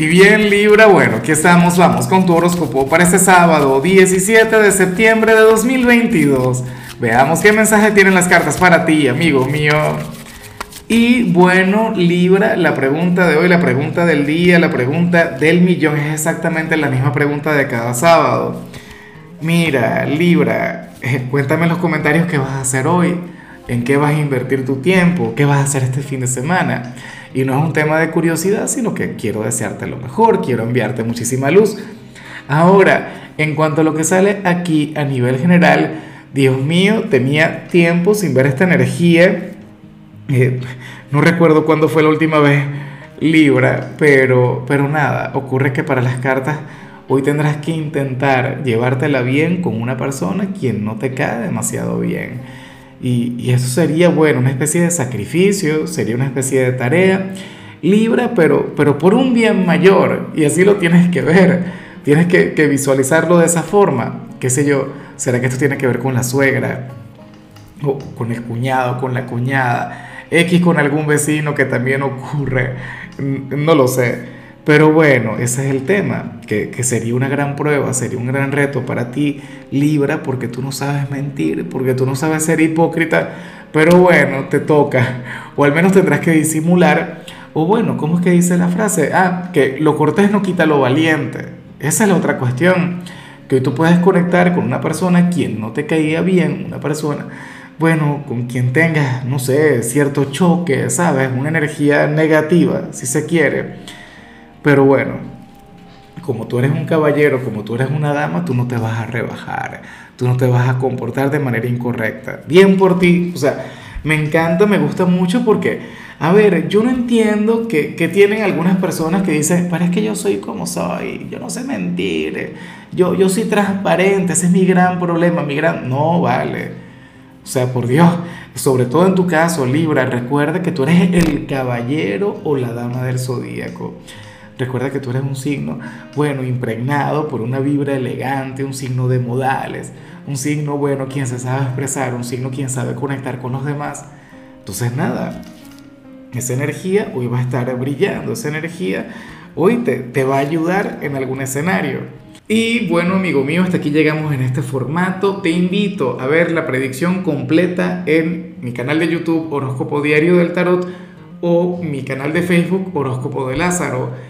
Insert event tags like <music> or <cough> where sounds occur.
Y bien Libra, bueno, aquí estamos, vamos con tu horóscopo para este sábado 17 de septiembre de 2022. Veamos qué mensaje tienen las cartas para ti, amigo mío. Y bueno, Libra, la pregunta de hoy, la pregunta del día, la pregunta del millón es exactamente la misma pregunta de cada sábado. Mira, Libra, eh, cuéntame en los comentarios qué vas a hacer hoy, en qué vas a invertir tu tiempo, qué vas a hacer este fin de semana. Y no es un tema de curiosidad, sino que quiero desearte lo mejor, quiero enviarte muchísima luz. Ahora, en cuanto a lo que sale aquí a nivel general, Dios mío, tenía tiempo sin ver esta energía. Eh, no recuerdo cuándo fue la última vez Libra, pero, pero nada, ocurre que para las cartas hoy tendrás que intentar llevártela bien con una persona quien no te cae demasiado bien. Y, eso sería, bueno, una especie de sacrificio, sería una especie de tarea. Libra, pero, pero por un bien mayor. Y así lo tienes que ver. Tienes que, que visualizarlo de esa forma. ¿Qué sé yo? ¿Será que esto tiene que ver con la suegra? O con el cuñado, con la cuñada. X con algún vecino que también ocurre. No lo sé. Pero bueno, ese es el tema, que, sería una gran prueba, sería un gran reto para ti, Libra, porque tú no sabes mentir, porque tú no sabes ser hipócrita, pero bueno, te toca, <laughs> o al menos tendrás que disimular, o bueno, ¿cómo es que dice la frase? Ah, que lo cortés no quita lo valiente, esa es la otra cuestión, que hoy tú puedes conectar con una persona quien no te caía bien, una persona, bueno, con quien tengas, no sé, cierto choque, ¿sabes? Una energía negativa, si se quiere pero bueno, como tú eres un caballero, como tú eres una dama, tú no te vas a rebajar, tú no te vas a comportar de manera incorrecta. Bien por ti, o sea, me encanta, me gusta mucho porque, a ver, yo no entiendo que, que tienen algunas personas que dicen, pero es que yo soy como soy, yo no sé mentir, yo, yo soy transparente, ese es mi gran problema, mi gran... No, vale. O sea, por Dios, sobre todo en tu caso, Libra, recuerda que tú eres el caballero o la dama del zodíaco. Recuerda que tú eres un signo, bueno, impregnado por una vibra elegante, un signo de modales, un signo, bueno, quien se sabe expresar, un signo quien sabe conectar con los demás. Entonces, nada, esa energía hoy va a estar brillando, esa energía hoy te, va a ayudar en algún escenario. Y bueno, amigo mío, hasta aquí llegamos en este formato. Te invito a ver la predicción completa en mi canal de YouTube Horóscopo Diario del Tarot o mi canal de Facebook Horóscopo de Lázaro.